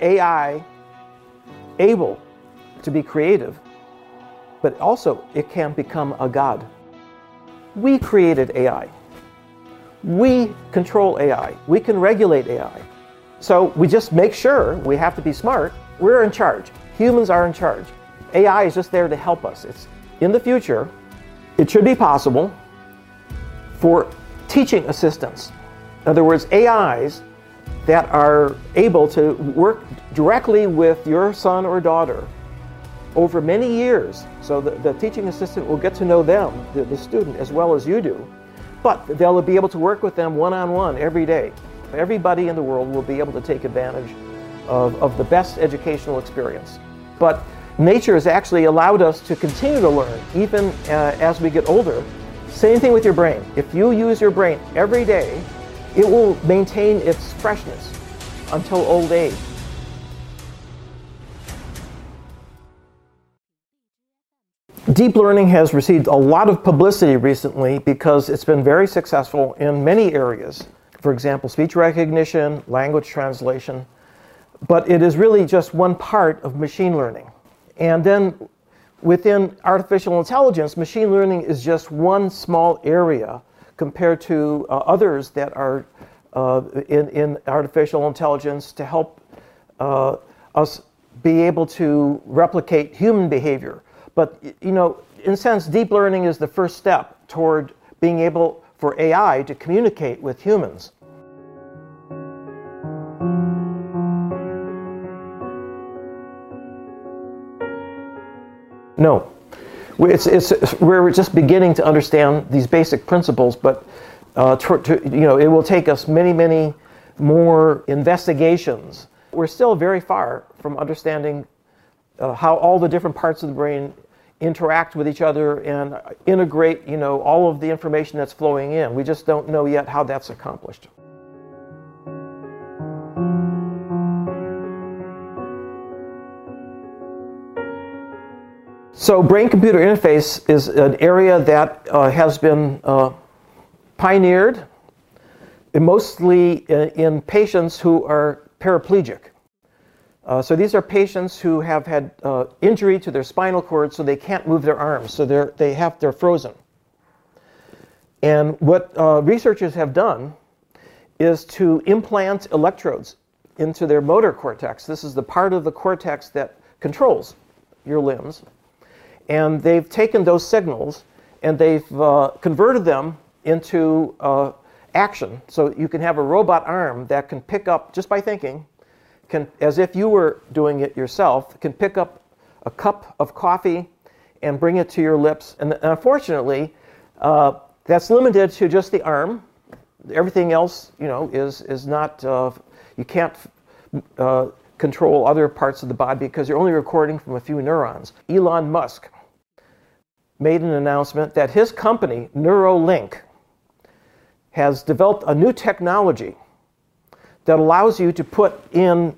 AI able to be creative, but also it can become a god. We created AI. We control AI. We can regulate AI. So we just make sure we have to be smart. We're in charge. Humans are in charge. AI is just there to help us. It's in the future, it should be possible for teaching assistants. In other words, AIs that are able to work directly with your son or daughter over many years. So the, the teaching assistant will get to know them, the, the student, as well as you do. But they'll be able to work with them one on one every day. Everybody in the world will be able to take advantage of, of the best educational experience. But nature has actually allowed us to continue to learn even uh, as we get older. Same thing with your brain. If you use your brain every day, it will maintain its freshness until old age. Deep learning has received a lot of publicity recently because it's been very successful in many areas. For example, speech recognition, language translation. But it is really just one part of machine learning. And then within artificial intelligence, machine learning is just one small area compared to uh, others that are uh, in, in artificial intelligence to help uh, us be able to replicate human behavior. But you know, in a sense, deep learning is the first step toward being able for AI to communicate with humans. No. It's, it's, we're just beginning to understand these basic principles, but uh, to, to, you know, it will take us many, many more investigations. We're still very far from understanding uh, how all the different parts of the brain interact with each other and integrate, you know, all of the information that's flowing in. We just don't know yet how that's accomplished. So brain-computer interface is an area that uh, has been uh, pioneered mostly in, in, patients who are paraplegic. Uh, so these are patients who have had uh, injury to their spinal cord, so they can't move their arms, so they're they have they're frozen. And what uh, researchers have done is to implant electrodes into their motor cortex. This is the part of the cortex that controls your limbs and they've taken those signals and they've uh, converted them into uh, action. So you can have a robot arm that can pick up, just by thinking, can, as if you were doing it yourself, can pick up a cup of coffee and bring it to your lips. And unfortunately, uh, that's limited to just the arm. Everything else, you know, is, is not, uh, you can't uh, control other parts of the body because you're only recording from a few neurons. Elon Musk made an announcement that his company, Neuralink, has developed a new technology that allows you to put in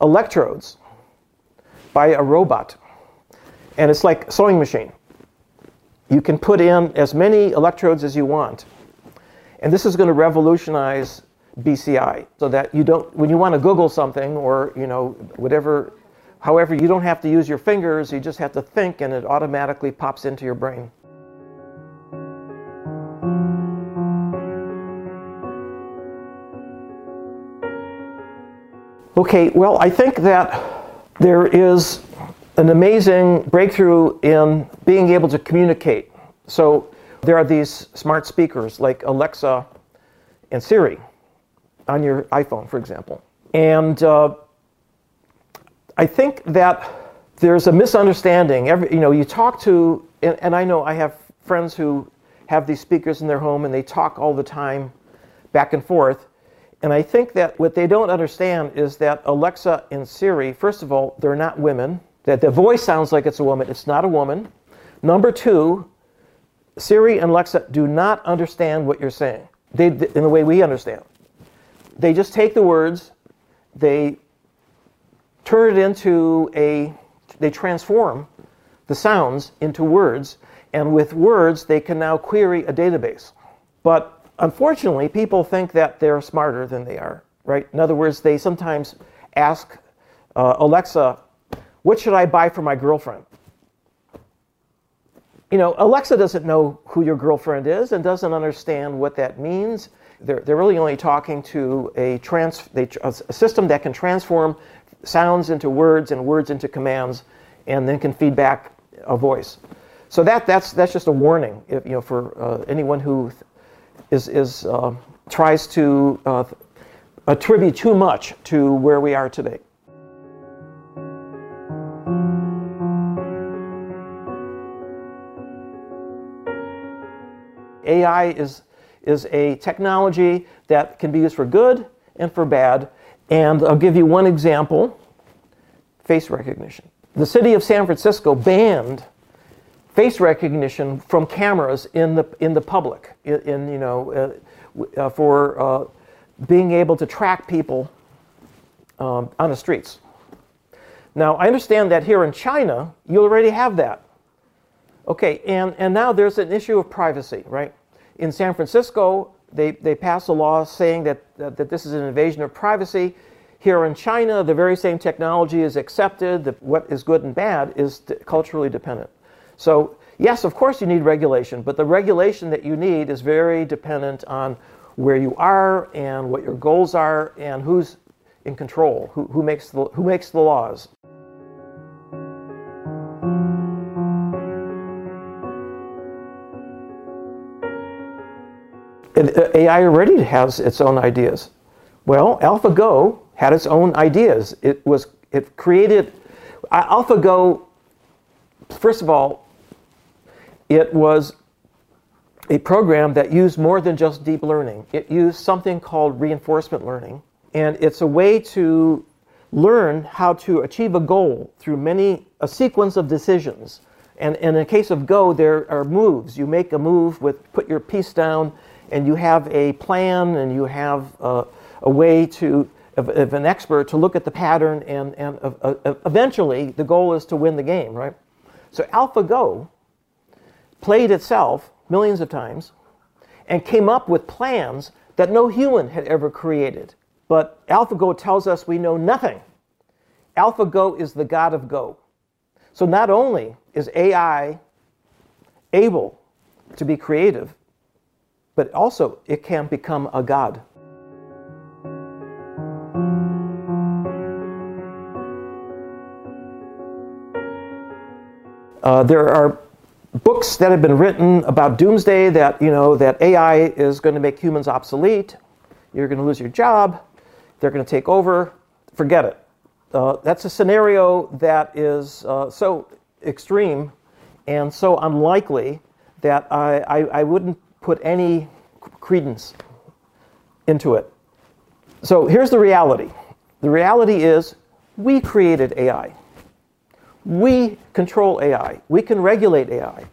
electrodes by a robot. And it's like a sewing machine. You can put in as many electrodes as you want. And this is going to revolutionize BCI so that you don't, when you want to Google something or, you know, whatever However, you don't have to use your fingers, you just have to think and it automatically pops into your brain. Okay, well, I think that there is an amazing breakthrough in being able to communicate. So there are these smart speakers like Alexa and Siri on your iPhone, for example. And uh, I think that there's a misunderstanding. Every, you know, you talk to, and, and, I know I have friends who have these speakers in their home and they talk all the time back and forth. And I think that what they don't understand is that Alexa and Siri, first of all, they're not women. That the voice sounds like it's a woman. It's not a woman. Number two, Siri and Alexa do not understand what you're saying they, in the way we understand. They just take the words, they turn it into a, they transform the sounds into words, and with words, they can now query a database. But unfortunately, people think that they're smarter than they are, right? In other words, they sometimes ask uh, Alexa, what should I buy for my girlfriend? You know, Alexa doesn't know who your girlfriend is and doesn't understand what that means. They're, they're really only talking to a, trans, they, a system that can transform sounds into words and words into commands and then can feed back a voice. So that, that's, that's just a warning if, you know, for uh, anyone who is, is, uh, tries to uh, attribute too much to where we are today. AI is, is a technology that can be used for good and for bad. And I'll give you one example face recognition. The city of San Francisco banned face recognition from cameras in the, in the public, in, in you know, uh, uh, for uh, being able to track people um, on the streets. Now, I understand that here in China, you already have that. Okay, and, and now there's an issue of privacy, right? In San Francisco, they, they passed a law saying that, that, that this is an invasion of privacy. Here in China, the very same technology is accepted, that what is good and bad is culturally dependent. So, yes, of course you need regulation, but the regulation that you need is very dependent on where you are and what your goals are and who's in control, who, who, makes, the, who makes the laws. AI already has its own ideas. Well, AlphaGo had its own ideas. It was it created uh, AlphaGo. First of all, it was a program that used more than just deep learning. It used something called reinforcement learning, and it's a way to learn how to achieve a goal through many a sequence of decisions. And, and in the case of Go, there are moves. You make a move with put your piece down and you have a plan and you have a, a way to of, of, an expert to look at the pattern and, and eventually the goal is to win the game, right? So AlphaGo played itself millions of times and came up with plans that no human had ever created. But AlphaGo tells us we know nothing. AlphaGo is the god of Go. So not only is AI able to be creative, but also it can become a god. Uh, there are books that have been written about doomsday that you know that AI is going to make humans obsolete. You're going to lose your job. They're going to take over. Forget it. Uh, that's a scenario that is uh, so extreme and so unlikely that I, I, I wouldn't put any credence into it. So here's the reality the reality is we created AI. We control AI. We can regulate AI.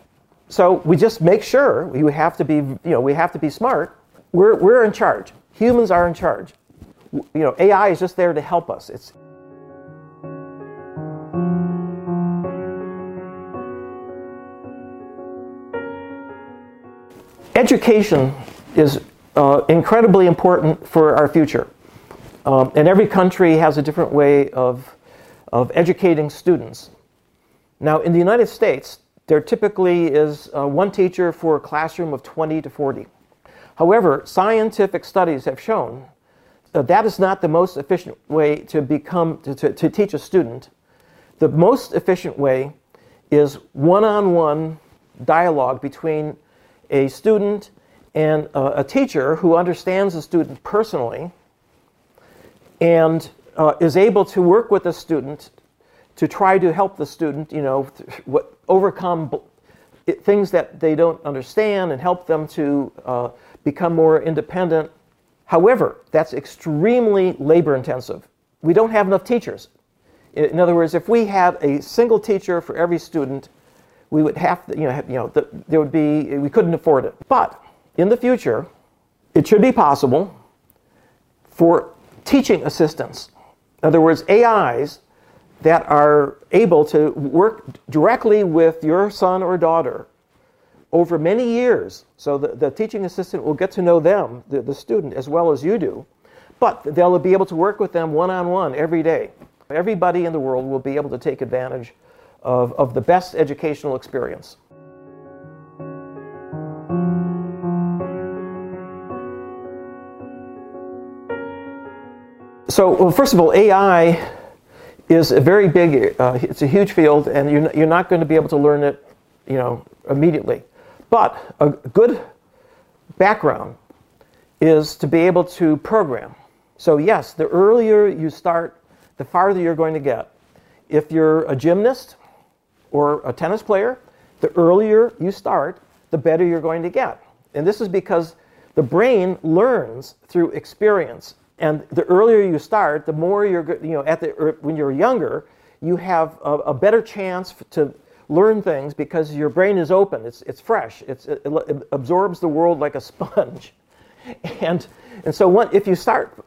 So we just make sure we have to be, you know, we have to be smart. We're, we're in charge. Humans are in charge. You know, AI is just there to help us. It's education is uh, incredibly important for our future. Um, and every country has a different way of, of educating students. Now, in the United States, there typically is uh, one teacher for a classroom of 20 to 40. However, scientific studies have shown that that is not the most efficient way to become to, to, to teach a student. The most efficient way is one-on-one dialogue between a student and a teacher who understands the student personally and uh, is able to work with the student to try to help the student, you know, what, overcome things that they don't understand and help them to uh, become more independent. However, that's extremely labor intensive. We don't have enough teachers. In other words, if we had a single teacher for every student, we would have to, you know, you know the, there would be, we couldn't afford it. But in the future, it should be possible for teaching assistants, in other words, AIs that are able to work directly with your son or daughter over many years. So the, the teaching assistant will get to know them, the, the student, as well as you do. But they'll be able to work with them one on one every day. Everybody in the world will be able to take advantage of, of the best educational experience. So, well, first of all, AI is a very big, uh, it's a huge field, and you're, you're not going to be able to learn it, you know, immediately. But a good background is to be able to program. So yes, the earlier you start, the farther you're going to get. If you're a gymnast or a tennis player, the earlier you start, the better you're going to get. And this is because the brain learns through experience. And the earlier you start, the more you're, you know, at the, er, when you're younger, you have a, a better chance to learn things because your brain is open, it's, it's fresh, it's, it, it absorbs the world like a sponge. And, and so what, if you start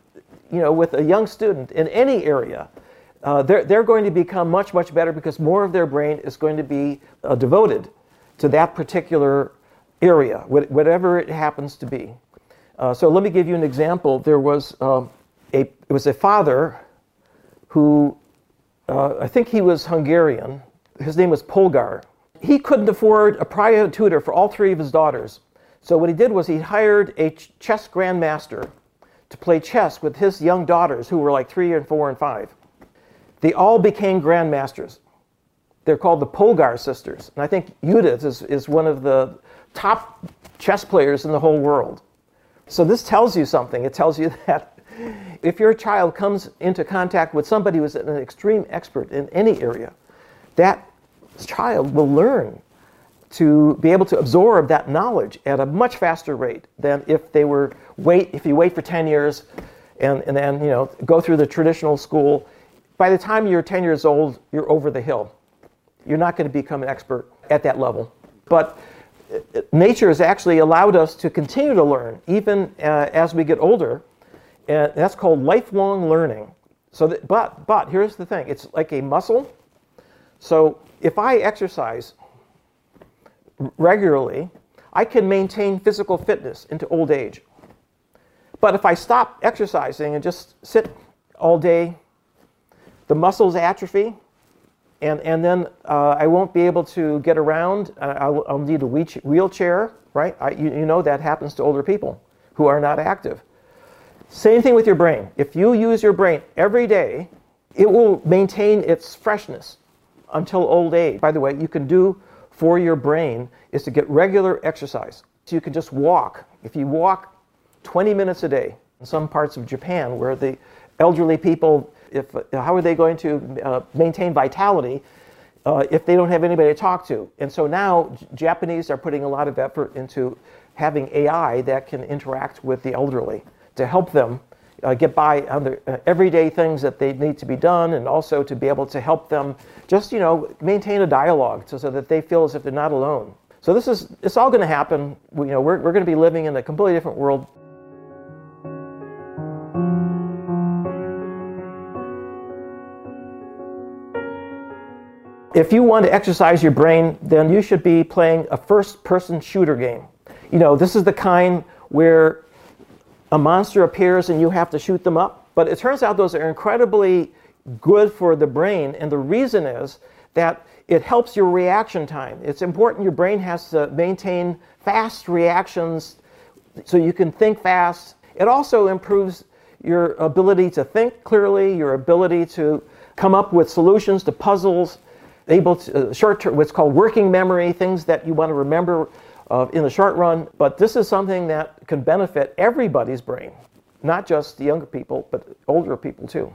you know, with a young student in any area, uh, they're, they're going to become much, much better because more of their brain is going to be uh, devoted to that particular area, whatever it happens to be. Uh, so let me give you an example. There was um, a, it was a father who, uh, I think he was Hungarian, his name was Polgar. He couldn't afford a private tutor for all three of his daughters. So what he did was he hired a chess grandmaster to play chess with his young daughters, who were like three and four and five. They all became grandmasters. They're called the Polgar sisters. And I think Judith is, is one of the top chess players in the whole world. So this tells you something. It tells you that if your child comes into contact with somebody who's an extreme expert in any area, that child will learn to be able to absorb that knowledge at a much faster rate than if they were wait if you wait for 10 years and, and then you know go through the traditional school by the time you're 10 years old you're over the hill. You're not going to become an expert at that level. But uh, nature has actually allowed us to continue to learn even uh, as we get older and that's called lifelong learning. So that, but but here's the thing it's like a muscle. So if I exercise regularly, I can maintain physical fitness into old age. But if I stop exercising and just sit all day, the muscles atrophy, and, and then uh, I won't be able to get around. I'll, I'll need a wheelchair, right? I, you, you know that happens to older people who are not active. Same thing with your brain. If you use your brain every day, it will maintain its freshness until old age. By the way, you can do for your brain is to get regular exercise. So you can just walk. If you walk 20 minutes a day in some parts of Japan where the elderly people, if, how are they going to uh, maintain vitality uh, if they don't have anybody to talk to? And so now Japanese are putting a lot of effort into having AI that can interact with the elderly to help them uh, get by on the uh, everyday things that they need to be done, and also to be able to help them just you know maintain a dialogue so, so that they feel as if they're not alone. So this is it's all going to happen. We, you know, we're, we're going to be living in a completely different world. If you want to exercise your brain, then you should be playing a first-person shooter game. You know, this is the kind where a monster appears and you have to shoot them up. But it turns out those are incredibly good for the brain, and the reason is that it helps your reaction time. It's important your brain has to maintain fast reactions so you can think fast. It also improves your ability to think clearly, your ability to come up with solutions to puzzles, able to uh, short term what's called working memory, things that you want to remember uh, in the short run, but this is something that can benefit everybody's brain, not just the younger people, but older people too.